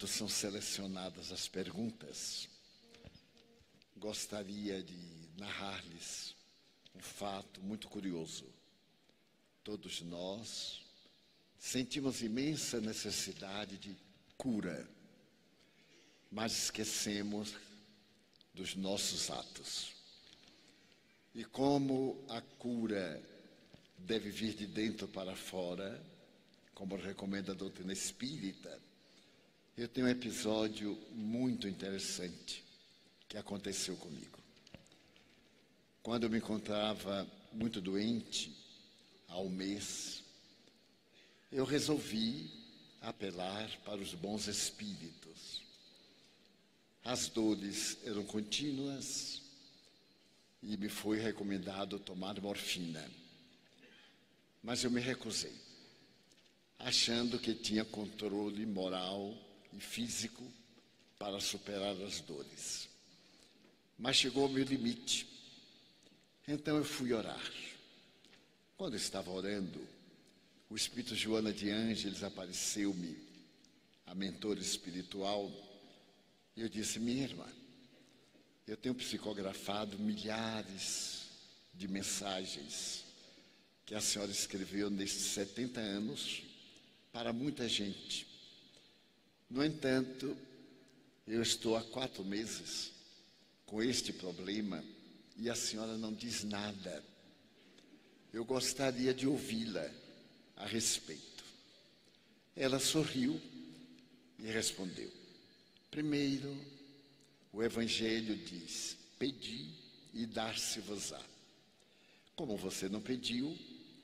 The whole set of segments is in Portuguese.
Enquanto são selecionadas as perguntas, gostaria de narrar-lhes um fato muito curioso. Todos nós sentimos imensa necessidade de cura, mas esquecemos dos nossos atos. E como a cura deve vir de dentro para fora, como recomenda a doutrina espírita, eu tenho um episódio muito interessante que aconteceu comigo. Quando eu me encontrava muito doente, há um mês, eu resolvi apelar para os bons espíritos. As dores eram contínuas e me foi recomendado tomar morfina. Mas eu me recusei, achando que tinha controle moral e físico para superar as dores. Mas chegou ao meu limite. Então eu fui orar. Quando eu estava orando, o Espírito Joana de Ângeles apareceu-me, a mentora espiritual, e eu disse: Minha irmã, eu tenho psicografado milhares de mensagens que a senhora escreveu nesses 70 anos para muita gente. No entanto, eu estou há quatro meses com este problema e a senhora não diz nada. Eu gostaria de ouvi-la a respeito. Ela sorriu e respondeu: Primeiro, o Evangelho diz: Pedi e dar-se-vos-á. Como você não pediu,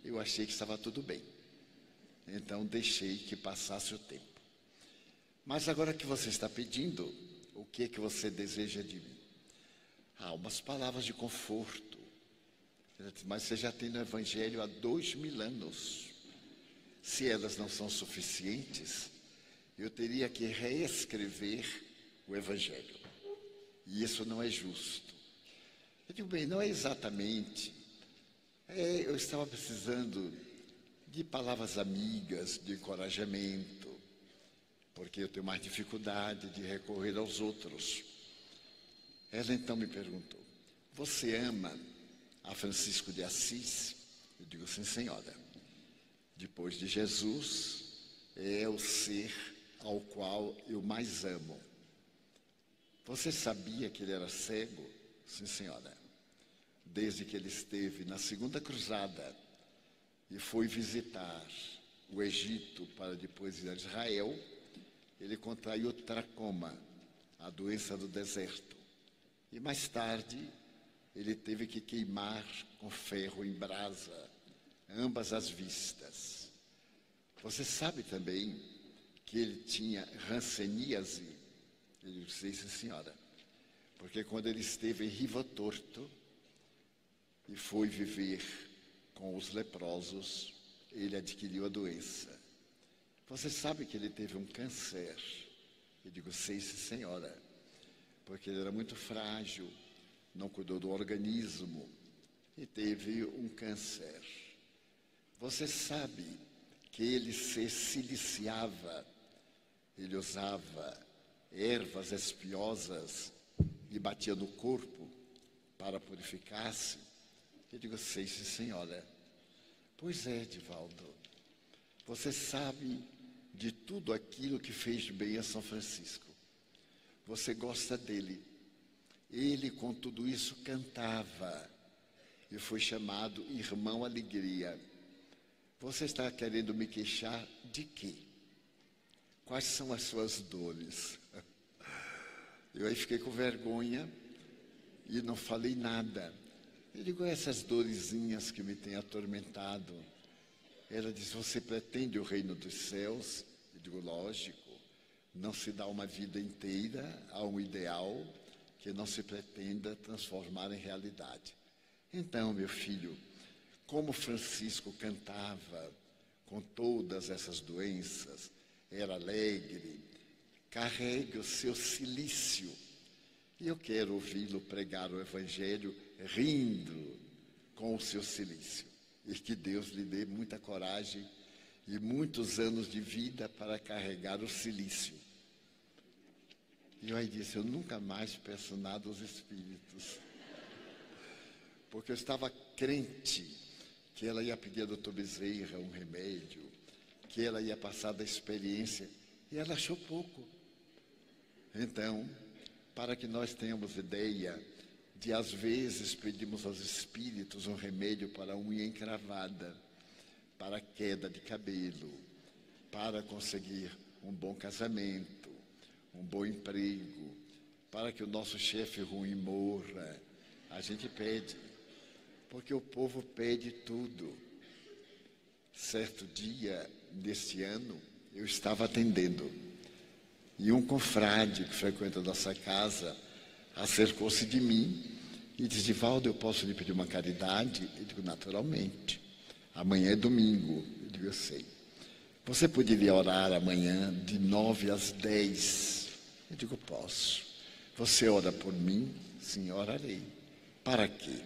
eu achei que estava tudo bem. Então deixei que passasse o tempo. Mas agora que você está pedindo, o que é que você deseja de mim? Ah, umas palavras de conforto. Mas você já tem no Evangelho há dois mil anos. Se elas não são suficientes, eu teria que reescrever o Evangelho. E isso não é justo. Eu digo, bem, não é exatamente é, eu estava precisando de palavras amigas, de encorajamento, porque eu tenho mais dificuldade de recorrer aos outros. Ela então me perguntou: Você ama a Francisco de Assis? Eu digo: Sim, senhora. Depois de Jesus, é o ser ao qual eu mais amo. Você sabia que ele era cego? Sim, senhora desde que ele esteve na segunda cruzada e foi visitar o Egito para depois ir a Israel, ele contraiu tracoma, a doença do deserto. E mais tarde, ele teve que queimar com ferro em brasa ambas as vistas. Você sabe também que ele tinha ranceníase? Ele disse, sim, senhora. Porque quando ele esteve em Riva Torto, e foi viver com os leprosos, ele adquiriu a doença. Você sabe que ele teve um câncer? Eu digo, sei, senhora, porque ele era muito frágil, não cuidou do organismo e teve um câncer. Você sabe que ele se siliciava, ele usava ervas espiosas e batia no corpo para purificar-se. Eu digo, sei, sim, senhora. Pois é, Divaldo. Você sabe de tudo aquilo que fez bem a São Francisco. Você gosta dele. Ele, com tudo isso, cantava e foi chamado Irmão Alegria. Você está querendo me queixar de quê? Quais são as suas dores? Eu aí fiquei com vergonha e não falei nada. Eu digo, essas dorezinhas que me têm atormentado. Ela diz, você pretende o reino dos céus? Eu digo, lógico. Não se dá uma vida inteira a um ideal que não se pretenda transformar em realidade. Então, meu filho, como Francisco cantava com todas essas doenças, era alegre, carregue o seu silício. E eu quero ouvi-lo pregar o Evangelho rindo com o seu silício. E que Deus lhe dê muita coragem e muitos anos de vida para carregar o silício. E eu aí disse: Eu nunca mais peço nada aos espíritos. Porque eu estava crente que ela ia pedir a doutor Bezerra um remédio, que ela ia passar da experiência, e ela achou pouco. Então, para que nós tenhamos ideia de, às vezes, pedimos aos espíritos um remédio para a unha encravada, para a queda de cabelo, para conseguir um bom casamento, um bom emprego, para que o nosso chefe ruim morra. A gente pede, porque o povo pede tudo. Certo dia, deste ano, eu estava atendendo e um confrade que frequenta a nossa casa acercou-se de mim e disse: Valdo, eu posso lhe pedir uma caridade? Eu digo: naturalmente. Amanhã é domingo. Eu digo: eu sei. Você poderia orar amanhã de nove às dez? Eu digo: posso. Você ora por mim? Sim, orarei. Para quê?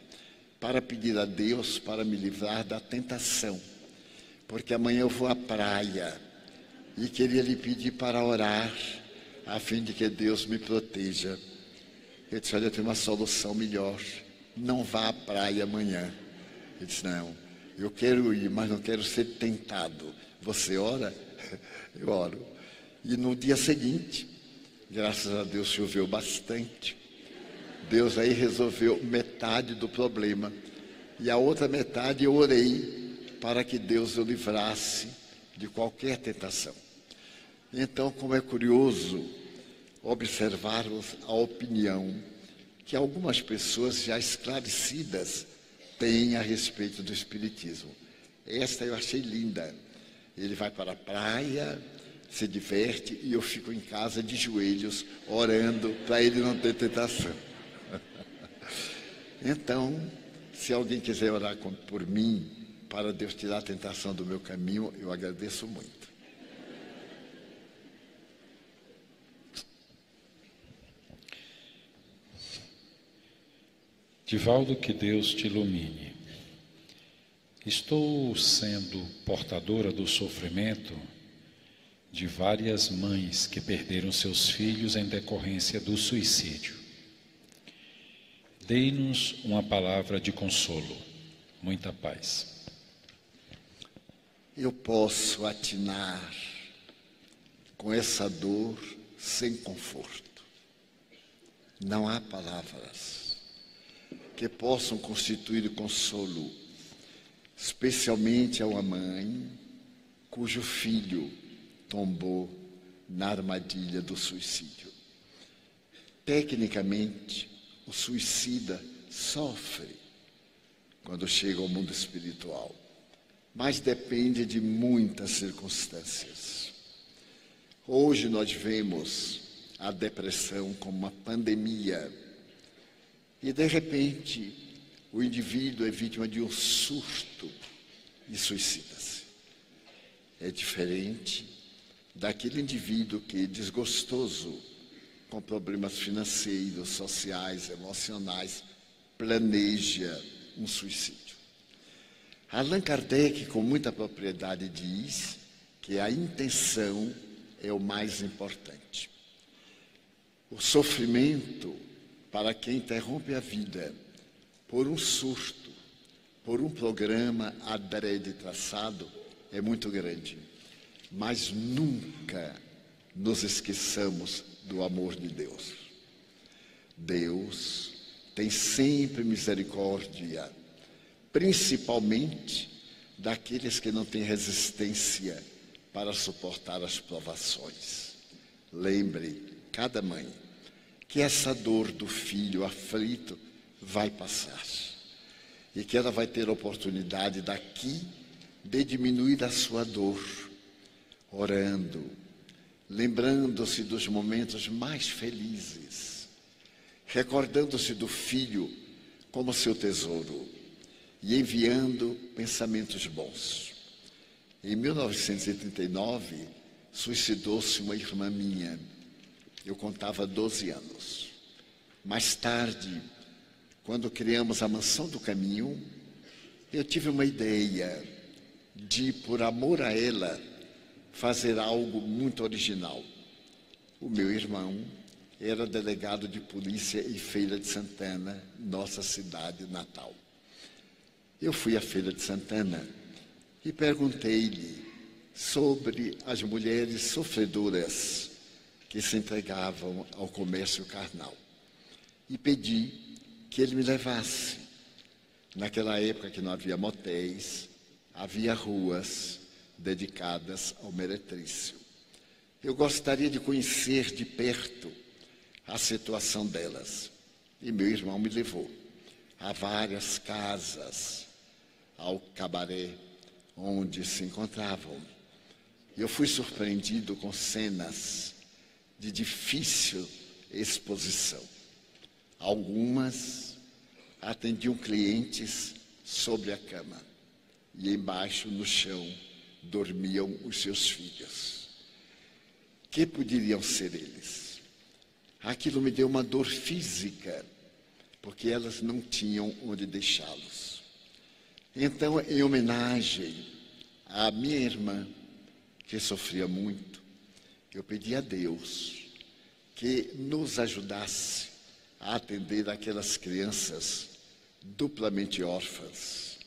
Para pedir a Deus para me livrar da tentação. Porque amanhã eu vou à praia e queria lhe pedir para orar a fim de que Deus me proteja. Ele disse: Olha, eu tenho uma solução melhor. Não vá à praia amanhã. Ele disse: Não, eu quero ir, mas não quero ser tentado. Você ora? Eu oro. E no dia seguinte, graças a Deus choveu bastante. Deus aí resolveu metade do problema. E a outra metade eu orei para que Deus o livrasse de qualquer tentação. Então, como é curioso observarmos a opinião que algumas pessoas já esclarecidas têm a respeito do Espiritismo. Esta eu achei linda. Ele vai para a praia, se diverte e eu fico em casa de joelhos orando para ele não ter tentação. então, se alguém quiser orar por mim, para Deus tirar a tentação do meu caminho, eu agradeço muito. Divaldo, que Deus te ilumine. Estou sendo portadora do sofrimento de várias mães que perderam seus filhos em decorrência do suicídio. Dei-nos uma palavra de consolo, muita paz. Eu posso atinar com essa dor sem conforto. Não há palavras que possam constituir consolo, especialmente a uma mãe cujo filho tombou na armadilha do suicídio. Tecnicamente, o suicida sofre quando chega ao mundo espiritual, mas depende de muitas circunstâncias. Hoje nós vemos a depressão como uma pandemia e de repente, o indivíduo é vítima de um surto e suicida-se. É diferente daquele indivíduo que, desgostoso com problemas financeiros, sociais, emocionais, planeja um suicídio. Allan Kardec, com muita propriedade, diz que a intenção é o mais importante. O sofrimento para quem interrompe a vida por um surto, por um programa adrede traçado, é muito grande. Mas nunca nos esqueçamos do amor de Deus. Deus tem sempre misericórdia, principalmente daqueles que não têm resistência para suportar as provações. Lembre, cada mãe, que essa dor do filho aflito vai passar e que ela vai ter a oportunidade daqui de diminuir a sua dor, orando, lembrando-se dos momentos mais felizes, recordando-se do filho como seu tesouro e enviando pensamentos bons. Em 1939, suicidou-se uma irmã minha eu contava 12 anos. Mais tarde, quando criamos a Mansão do Caminho, eu tive uma ideia de, por amor a ela, fazer algo muito original. O meu irmão era delegado de polícia em Feira de Santana, nossa cidade natal. Eu fui à Feira de Santana e perguntei-lhe sobre as mulheres sofredoras que se entregavam ao comércio carnal. E pedi que ele me levasse. Naquela época que não havia motéis, havia ruas dedicadas ao meretrício. Eu gostaria de conhecer de perto a situação delas. E meu irmão me levou a várias casas, ao cabaré onde se encontravam. Eu fui surpreendido com cenas de difícil exposição. Algumas atendiam clientes sobre a cama e embaixo no chão dormiam os seus filhos. Que poderiam ser eles? Aquilo me deu uma dor física, porque elas não tinham onde deixá-los. Então, em homenagem à minha irmã, que sofria muito, eu pedi a Deus que nos ajudasse a atender aquelas crianças duplamente órfãs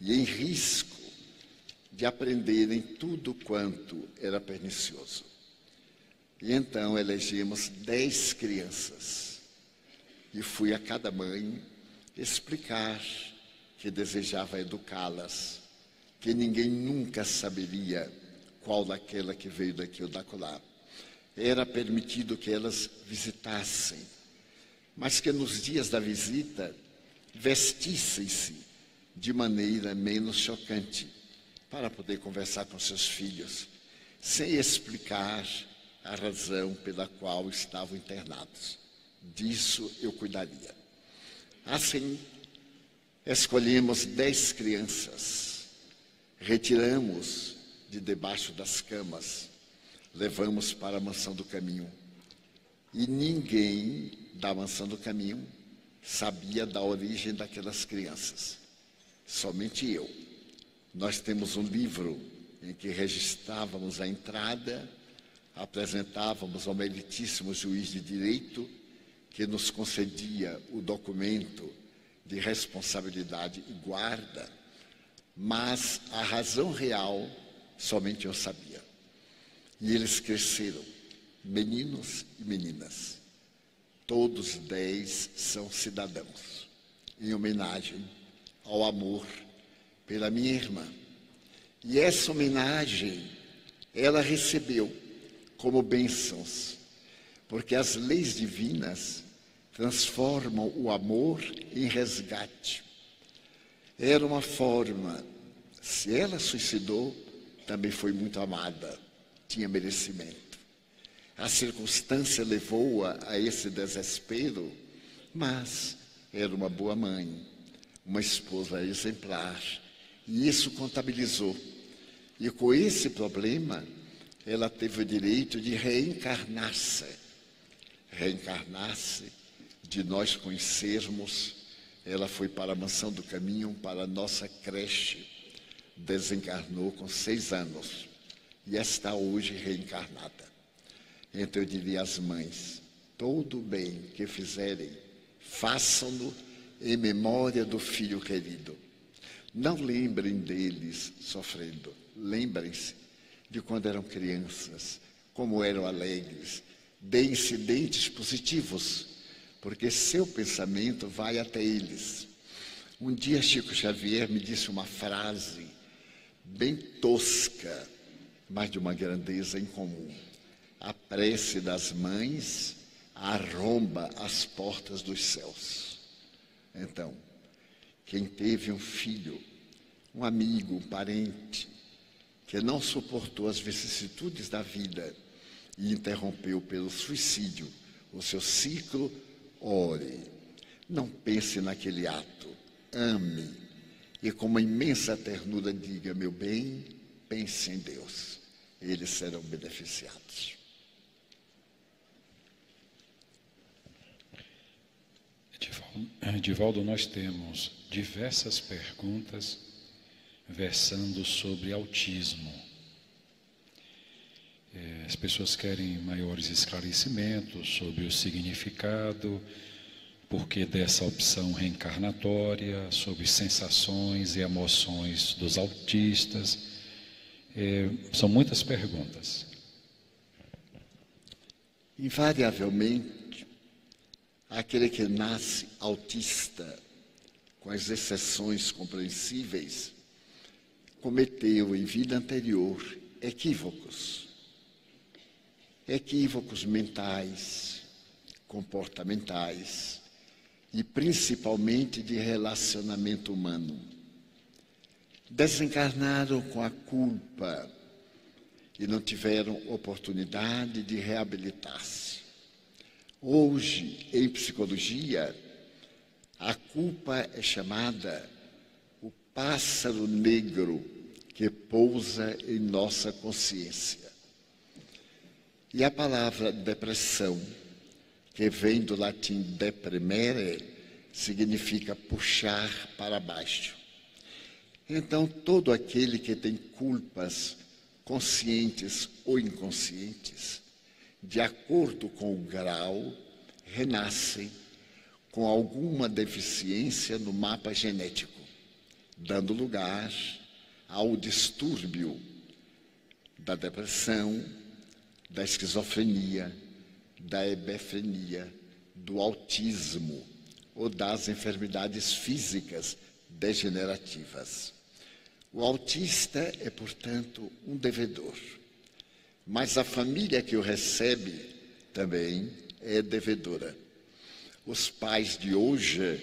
e em risco de aprenderem tudo quanto era pernicioso. E então elegemos dez crianças e fui a cada mãe explicar que desejava educá-las, que ninguém nunca saberia qual daquela que veio daqui ou dacolá. Era permitido que elas visitassem, mas que nos dias da visita vestissem-se de maneira menos chocante para poder conversar com seus filhos, sem explicar a razão pela qual estavam internados. Disso eu cuidaria. Assim, escolhemos dez crianças, retiramos de debaixo das camas, levamos para a mansão do caminho. E ninguém da mansão do caminho sabia da origem daquelas crianças. Somente eu. Nós temos um livro em que registrávamos a entrada, apresentávamos ao meritíssimo juiz de direito, que nos concedia o documento de responsabilidade e guarda, mas a razão real somente eu sabia. E eles cresceram, meninos e meninas. Todos dez são cidadãos, em homenagem ao amor pela minha irmã. E essa homenagem ela recebeu como bênçãos, porque as leis divinas transformam o amor em resgate. Era uma forma, se ela suicidou, também foi muito amada, tinha merecimento. A circunstância levou-a a esse desespero, mas era uma boa mãe, uma esposa exemplar e isso contabilizou. E com esse problema, ela teve o direito de reencarnar-se. Reencarnar-se, de nós conhecermos, ela foi para a mansão do caminho, para a nossa creche. Desencarnou com seis anos e está hoje reencarnada. Então eu diria às mães: todo o bem que fizerem, façam-no em memória do filho querido não lembrem deles sofrendo. Lembrem-se de quando eram crianças, como eram alegres. De incidentes positivos, porque seu pensamento vai até eles. Um dia Chico Xavier me disse uma frase bem tosca, mas de uma grandeza incomum. A prece das mães arromba as portas dos céus. Então, quem teve um filho, um amigo, um parente, que não suportou as vicissitudes da vida e interrompeu pelo suicídio o seu ciclo, ore. Não pense naquele ato, ame. E com uma imensa ternura diga, meu bem, pense em Deus. Eles serão beneficiados. Divaldo, nós temos diversas perguntas versando sobre autismo. É, as pessoas querem maiores esclarecimentos sobre o significado, porquê dessa opção reencarnatória, sobre sensações e emoções dos autistas. É, são muitas perguntas. Invariavelmente, aquele que nasce autista, com as exceções compreensíveis, cometeu em vida anterior equívocos. Equívocos mentais, comportamentais e principalmente de relacionamento humano. Desencarnaram com a culpa e não tiveram oportunidade de reabilitar-se. Hoje, em psicologia, a culpa é chamada o pássaro negro que pousa em nossa consciência. E a palavra depressão, que vem do latim deprimere, significa puxar para baixo. Então, todo aquele que tem culpas conscientes ou inconscientes, de acordo com o grau, renascem com alguma deficiência no mapa genético, dando lugar ao distúrbio da depressão, da esquizofrenia, da hebefrenia, do autismo ou das enfermidades físicas degenerativas. O autista é, portanto, um devedor, mas a família que o recebe também é devedora. Os pais de hoje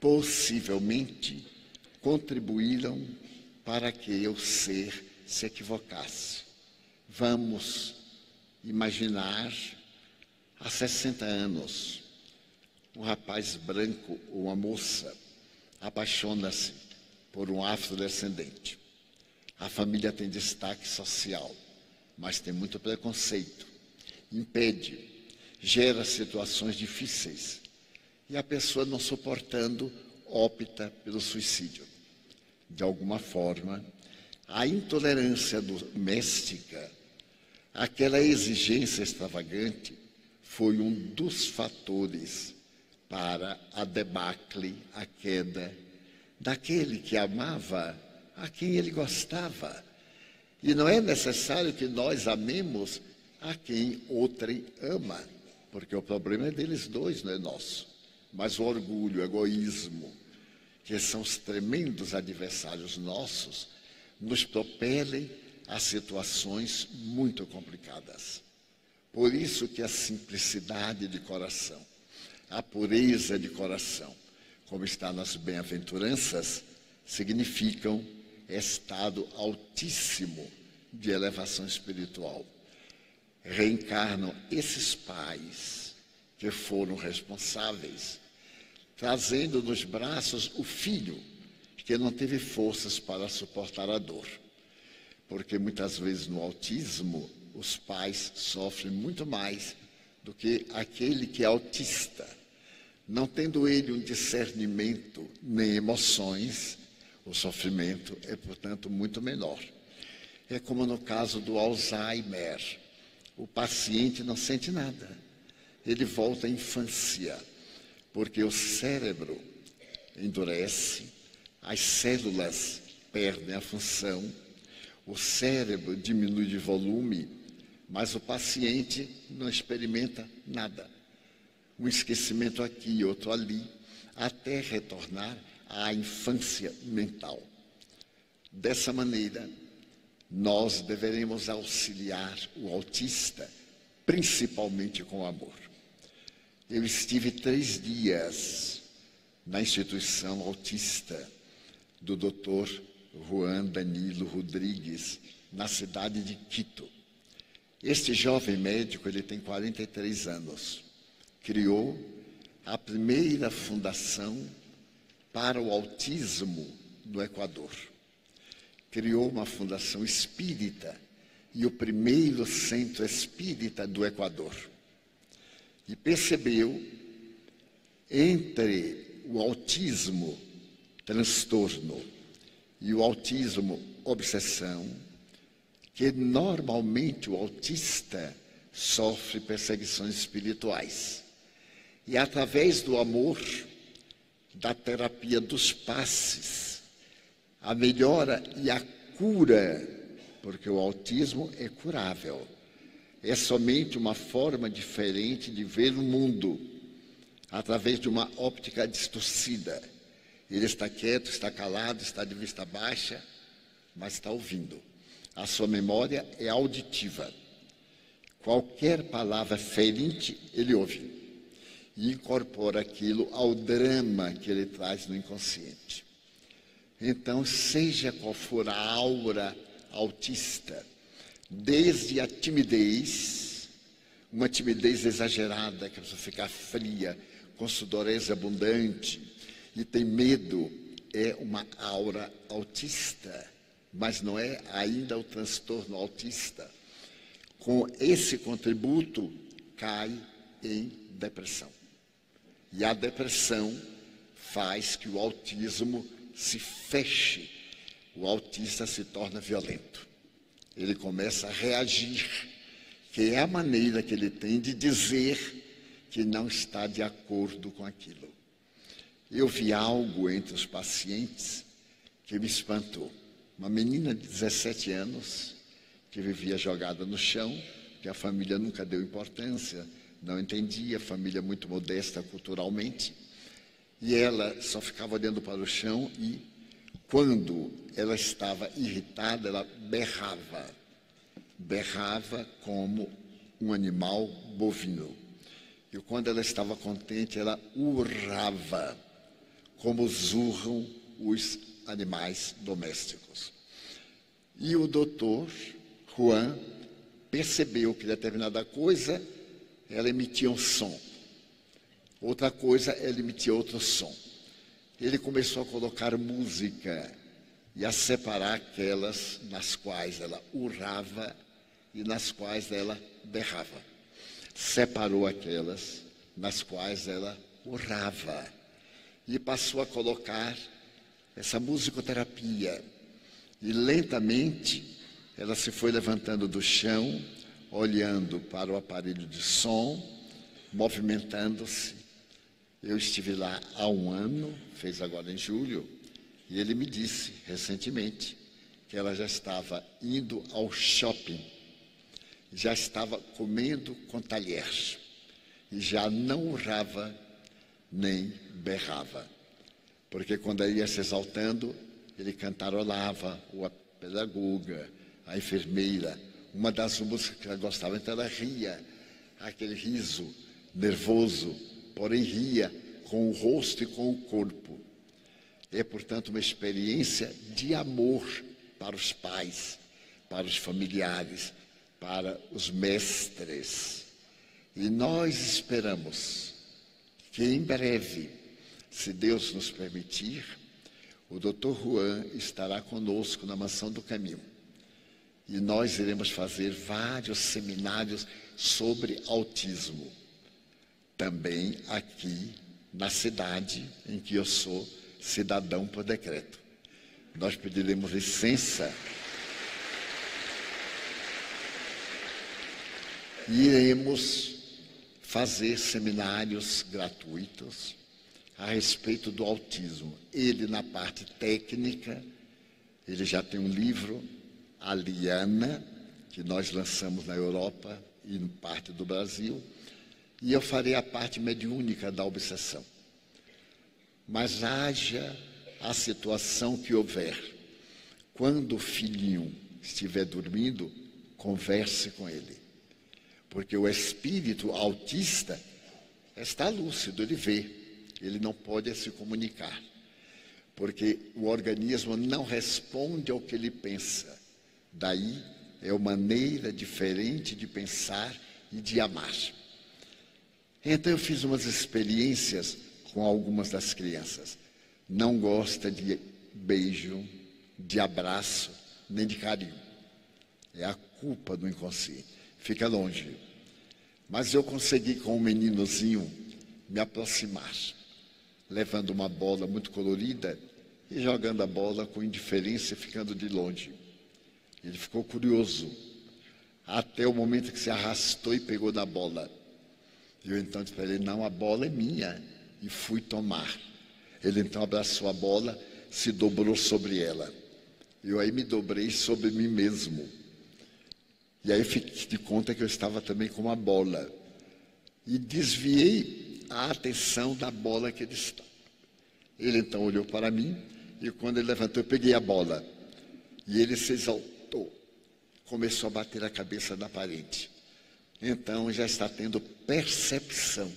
possivelmente contribuíram para que o ser se equivocasse. Vamos imaginar há 60 anos, um rapaz branco ou uma moça apaixona-se por um afrodescendente. A família tem destaque social, mas tem muito preconceito, impede, gera situações difíceis e a pessoa não suportando opta pelo suicídio. De alguma forma, a intolerância doméstica, aquela exigência extravagante, foi um dos fatores para a debacle, a queda daquele que amava a quem ele gostava. E não é necessário que nós amemos a quem outrem ama, porque o problema é deles dois, não é nosso. Mas o orgulho, o egoísmo, que são os tremendos adversários nossos, nos propelem a situações muito complicadas. Por isso que a simplicidade de coração, a pureza de coração, como está nas bem-aventuranças, significam estado altíssimo de elevação espiritual. Reencarnam esses pais que foram responsáveis, trazendo nos braços o filho que não teve forças para suportar a dor. Porque muitas vezes no autismo os pais sofrem muito mais do que aquele que é autista não tendo ele um discernimento nem emoções, o sofrimento é, portanto, muito menor. É como no caso do Alzheimer. O paciente não sente nada. Ele volta à infância, porque o cérebro endurece, as células perdem a função, o cérebro diminui de volume, mas o paciente não experimenta nada um esquecimento aqui, outro ali, até retornar à infância mental. Dessa maneira, nós deveremos auxiliar o autista, principalmente com amor. Eu estive três dias na instituição autista do Dr. Juan Danilo Rodrigues, na cidade de Quito. Este jovem médico, ele tem 43 anos criou a primeira fundação para o autismo no Equador. Criou uma fundação espírita e o primeiro centro espírita do Equador. E percebeu entre o autismo, transtorno, e o autismo obsessão, que normalmente o autista sofre perseguições espirituais. E através do amor, da terapia dos passes, a melhora e a cura, porque o autismo é curável. É somente uma forma diferente de ver o mundo, através de uma óptica distorcida. Ele está quieto, está calado, está de vista baixa, mas está ouvindo. A sua memória é auditiva. Qualquer palavra ferinte, ele ouve e incorpora aquilo ao drama que ele traz no inconsciente. Então, seja qual for a aura autista, desde a timidez, uma timidez exagerada, que a pessoa fica fria, com sudorese abundante e tem medo, é uma aura autista, mas não é ainda o transtorno autista. Com esse contributo, cai em depressão. E a depressão faz que o autismo se feche. O autista se torna violento. Ele começa a reagir, que é a maneira que ele tem de dizer que não está de acordo com aquilo. Eu vi algo entre os pacientes que me espantou. Uma menina de 17 anos que vivia jogada no chão, que a família nunca deu importância, não entendia, família muito modesta culturalmente, e ela só ficava olhando para o chão e, quando ela estava irritada, ela berrava. Berrava como um animal bovino. E quando ela estava contente, ela urrava, como zurram os animais domésticos. E o doutor Juan percebeu que determinada coisa ela emitia um som. Outra coisa, ela emitia outro som. Ele começou a colocar música e a separar aquelas nas quais ela urrava e nas quais ela berrava. Separou aquelas nas quais ela urrava e passou a colocar essa musicoterapia. E lentamente ela se foi levantando do chão olhando para o aparelho de som, movimentando-se. Eu estive lá há um ano, fez agora em julho, e ele me disse recentemente que ela já estava indo ao shopping, já estava comendo com talheres, e já não urrava nem berrava. Porque quando ele ia se exaltando, ele cantarolava, a pedagoga, a enfermeira, uma das músicas que ela gostava, então ela ria, aquele riso nervoso, porém ria com o rosto e com o corpo. É, portanto, uma experiência de amor para os pais, para os familiares, para os mestres. E nós esperamos que em breve, se Deus nos permitir, o Dr. Juan estará conosco na Mansão do Caminho e nós iremos fazer vários seminários sobre autismo. Também aqui na cidade em que eu sou cidadão por decreto. Nós pediremos licença e iremos fazer seminários gratuitos a respeito do autismo. Ele na parte técnica, ele já tem um livro a Liana, que nós lançamos na Europa e em parte do Brasil, e eu farei a parte mediúnica da obsessão. Mas haja a situação que houver. Quando o filhinho estiver dormindo, converse com ele. Porque o espírito autista está lúcido, ele vê, ele não pode se comunicar. Porque o organismo não responde ao que ele pensa Daí é uma maneira diferente de pensar e de amar. Então eu fiz umas experiências com algumas das crianças. Não gosta de beijo, de abraço, nem de carinho. É a culpa do inconsciente. Fica longe. Mas eu consegui com um meninozinho me aproximar, levando uma bola muito colorida e jogando a bola com indiferença e ficando de longe. Ele ficou curioso, até o momento que se arrastou e pegou na bola. Eu então disse para ele: Não, a bola é minha. E fui tomar. Ele então abraçou a bola, se dobrou sobre ela. Eu aí me dobrei sobre mim mesmo. E aí fiquei de conta que eu estava também com uma bola. E desviei a atenção da bola que ele estava. Ele então olhou para mim e quando ele levantou, eu peguei a bola. E ele se exaltou, começou a bater a cabeça na parede. Então já está tendo percepção.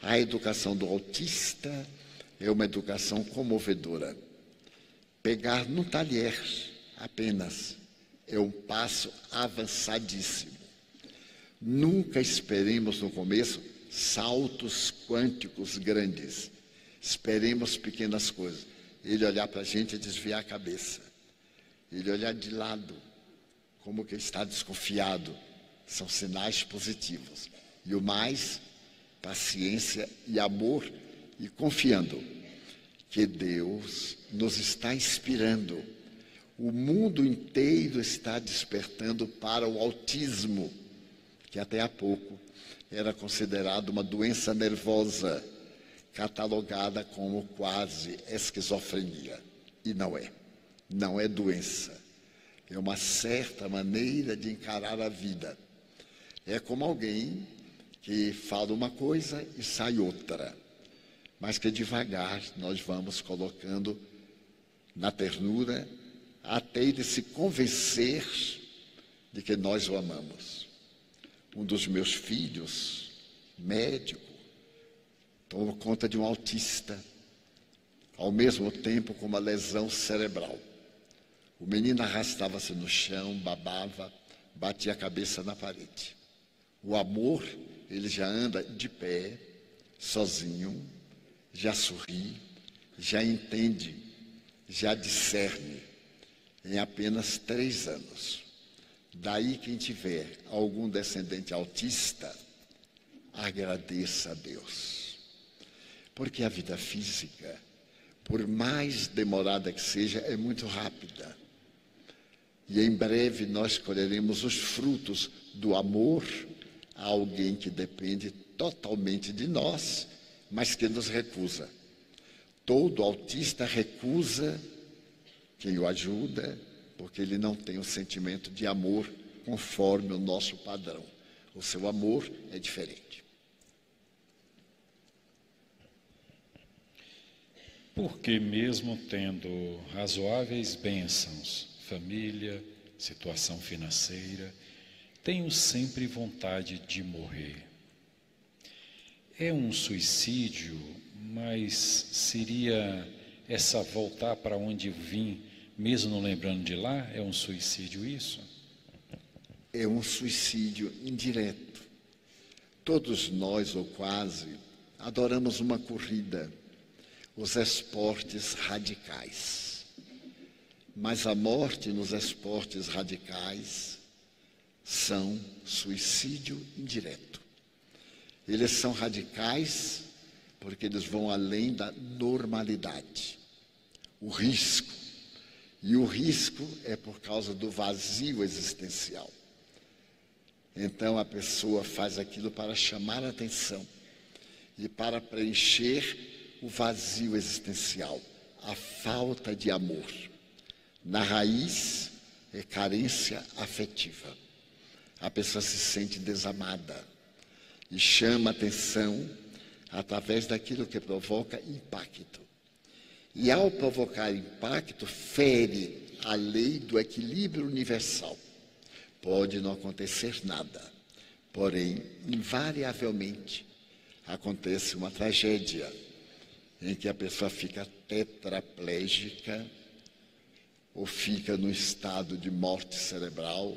A educação do autista é uma educação comovedora. Pegar no talher apenas é um passo avançadíssimo. Nunca esperemos no começo saltos quânticos grandes. Esperemos pequenas coisas. Ele olhar para a gente e desviar a cabeça. Ele olhar de lado, como que está desconfiado. São sinais positivos. E o mais, paciência e amor e confiando que Deus nos está inspirando. O mundo inteiro está despertando para o autismo, que até há pouco era considerado uma doença nervosa catalogada como quase esquizofrenia. E não é. Não é doença. É uma certa maneira de encarar a vida. É como alguém que fala uma coisa e sai outra. Mas que devagar nós vamos colocando na ternura até ele se convencer de que nós o amamos. Um dos meus filhos, médico, tomou conta de um autista, ao mesmo tempo com uma lesão cerebral. O menino arrastava-se no chão, babava, batia a cabeça na parede. O amor, ele já anda de pé, sozinho, já sorri, já entende, já discerne, em apenas três anos. Daí, quem tiver algum descendente autista, agradeça a Deus porque a vida física, por mais demorada que seja, é muito rápida. E em breve nós colheremos os frutos do amor a alguém que depende totalmente de nós, mas que nos recusa. Todo autista recusa quem o ajuda, porque ele não tem o sentimento de amor conforme o nosso padrão. O seu amor é diferente. Porque, mesmo tendo razoáveis bênçãos, família, situação financeira, tenho sempre vontade de morrer. É um suicídio, mas seria essa voltar para onde vim, mesmo não lembrando de lá? É um suicídio isso? É um suicídio indireto. Todos nós, ou quase, adoramos uma corrida os esportes radicais. Mas a morte nos esportes radicais são suicídio indireto. Eles são radicais porque eles vão além da normalidade. O risco. E o risco é por causa do vazio existencial. Então a pessoa faz aquilo para chamar a atenção e para preencher o vazio existencial, a falta de amor. Na raiz é carência afetiva. A pessoa se sente desamada e chama atenção através daquilo que provoca impacto. E ao provocar impacto, fere a lei do equilíbrio universal. Pode não acontecer nada, porém, invariavelmente, acontece uma tragédia em que a pessoa fica tetraplégica ou fica no estado de morte cerebral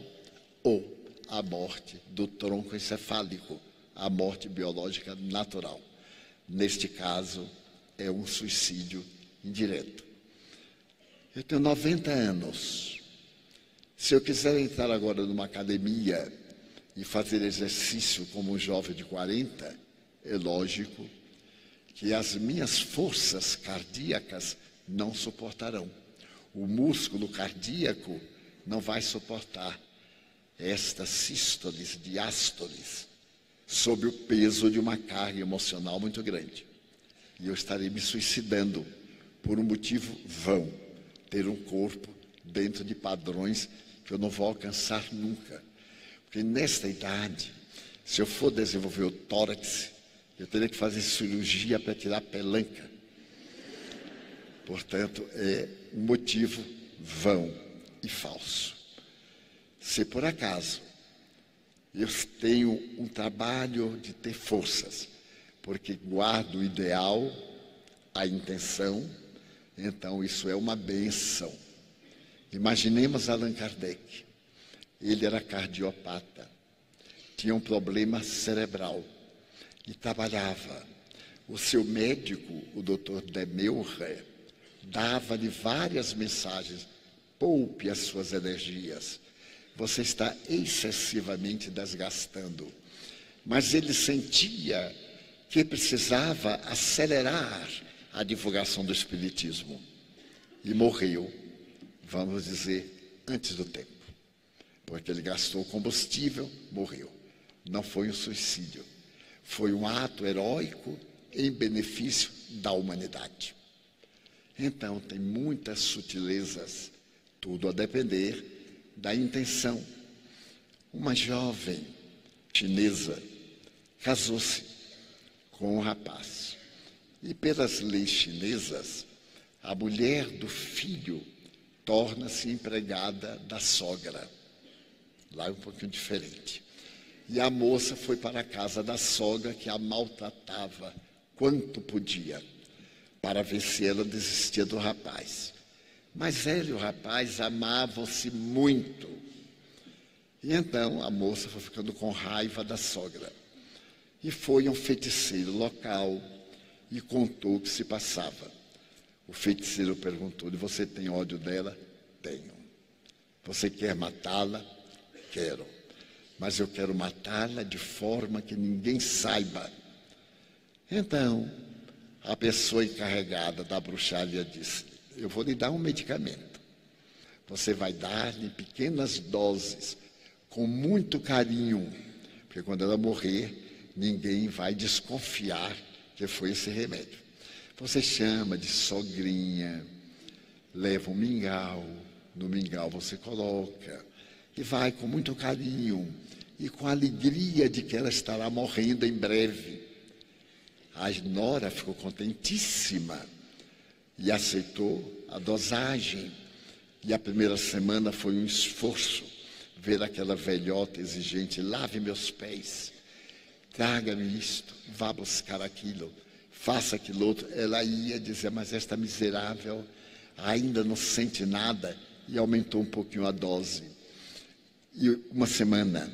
ou a morte do tronco encefálico, a morte biológica natural. Neste caso, é um suicídio indireto. Eu tenho 90 anos. Se eu quiser entrar agora numa academia e fazer exercício como um jovem de 40, é lógico que as minhas forças cardíacas não suportarão. O músculo cardíaco não vai suportar estas sístoles, diástoles, sob o peso de uma carga emocional muito grande. E eu estarei me suicidando por um motivo vão, ter um corpo dentro de padrões que eu não vou alcançar nunca. Porque nesta idade, se eu for desenvolver o tórax, eu teria que fazer cirurgia para tirar a pelanca. Portanto, é um motivo vão e falso. Se por acaso eu tenho um trabalho de ter forças, porque guardo o ideal, a intenção, então isso é uma benção. Imaginemos Allan Kardec. Ele era cardiopata, tinha um problema cerebral e trabalhava. O seu médico, o doutor Demeure, dava-lhe várias mensagens. Poupe as suas energias. Você está excessivamente desgastando. Mas ele sentia que precisava acelerar a divulgação do Espiritismo. E morreu, vamos dizer, antes do tempo. Porque ele gastou combustível, morreu. Não foi um suicídio. Foi um ato heróico em benefício da humanidade. Então, tem muitas sutilezas, tudo a depender da intenção. Uma jovem chinesa casou-se com um rapaz. E pelas leis chinesas, a mulher do filho torna-se empregada da sogra. Lá é um pouquinho diferente. E a moça foi para a casa da sogra que a maltratava quanto podia para ver se ela desistia do rapaz. Mas ela e o rapaz amavam-se muito. E então a moça foi ficando com raiva da sogra. E foi um feiticeiro local e contou o que se passava. O feiticeiro perguntou-lhe: Você tem ódio dela? Tenho. Você quer matá-la? Quero. Mas eu quero matá-la de forma que ninguém saiba. Então, a pessoa encarregada da bruxaria disse: Eu vou lhe dar um medicamento. Você vai dar-lhe pequenas doses, com muito carinho, porque quando ela morrer, ninguém vai desconfiar que foi esse remédio. Você chama de sogrinha, leva um mingau, no mingau você coloca, e vai com muito carinho e com alegria de que ela estará morrendo em breve. A Nora ficou contentíssima e aceitou a dosagem. E a primeira semana foi um esforço ver aquela velhota exigente: lave meus pés, traga-me isto, vá buscar aquilo, faça aquilo outro. Ela ia dizer: mas esta miserável ainda não sente nada, e aumentou um pouquinho a dose. E uma semana,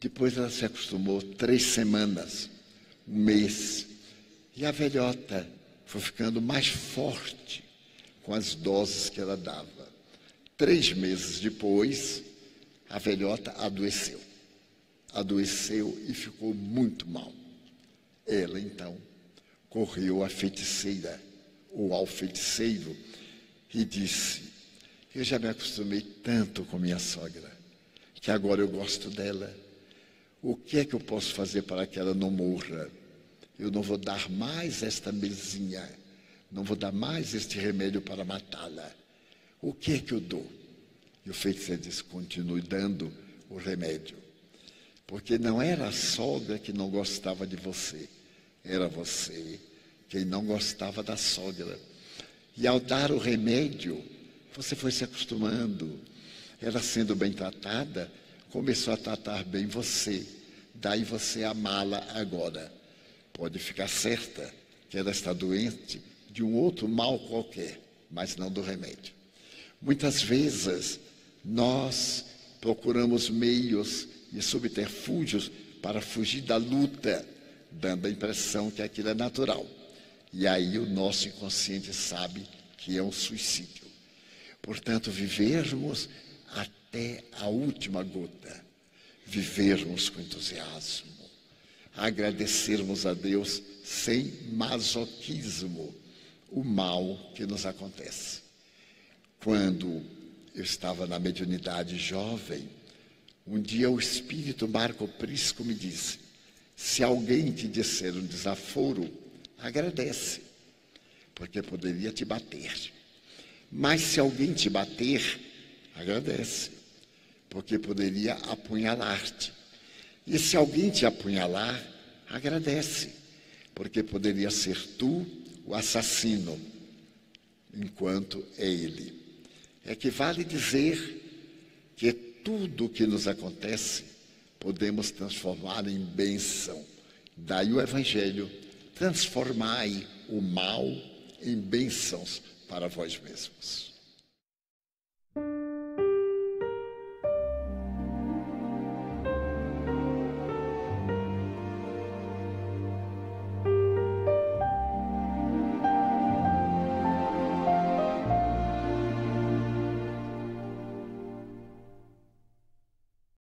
depois ela se acostumou, três semanas um mês. E a velhota foi ficando mais forte com as doses que ela dava. Três meses depois, a velhota adoeceu. Adoeceu e ficou muito mal. Ela, então, correu à feiticeira ou ao feiticeiro e disse: Eu já me acostumei tanto com minha sogra, que agora eu gosto dela. O que é que eu posso fazer para que ela não morra? Eu não vou dar mais esta mesinha, não vou dar mais este remédio para matá-la. O que é que eu dou? E o feiticeiro disse: continue dando o remédio. Porque não era a sogra que não gostava de você, era você quem não gostava da sogra. E ao dar o remédio, você foi se acostumando. Ela sendo bem tratada, começou a tratar bem você. Daí você amá-la agora. Pode ficar certa que ela está doente de um outro mal qualquer, mas não do remédio. Muitas vezes nós procuramos meios e subterfúgios para fugir da luta, dando a impressão que aquilo é natural. E aí o nosso inconsciente sabe que é um suicídio. Portanto, vivermos até a última gota, vivermos com entusiasmo, agradecermos a Deus sem masoquismo o mal que nos acontece. Quando eu estava na mediunidade jovem, um dia o espírito Marco Prisco me disse: se alguém te disser um desaforo, agradece, porque poderia te bater. Mas se alguém te bater, agradece, porque poderia apunhalar-te. E se alguém te apunhalar, agradece, porque poderia ser tu o assassino, enquanto é ele. É que vale dizer que tudo o que nos acontece podemos transformar em bênção. Daí o Evangelho: transformai o mal em bênçãos para vós mesmos.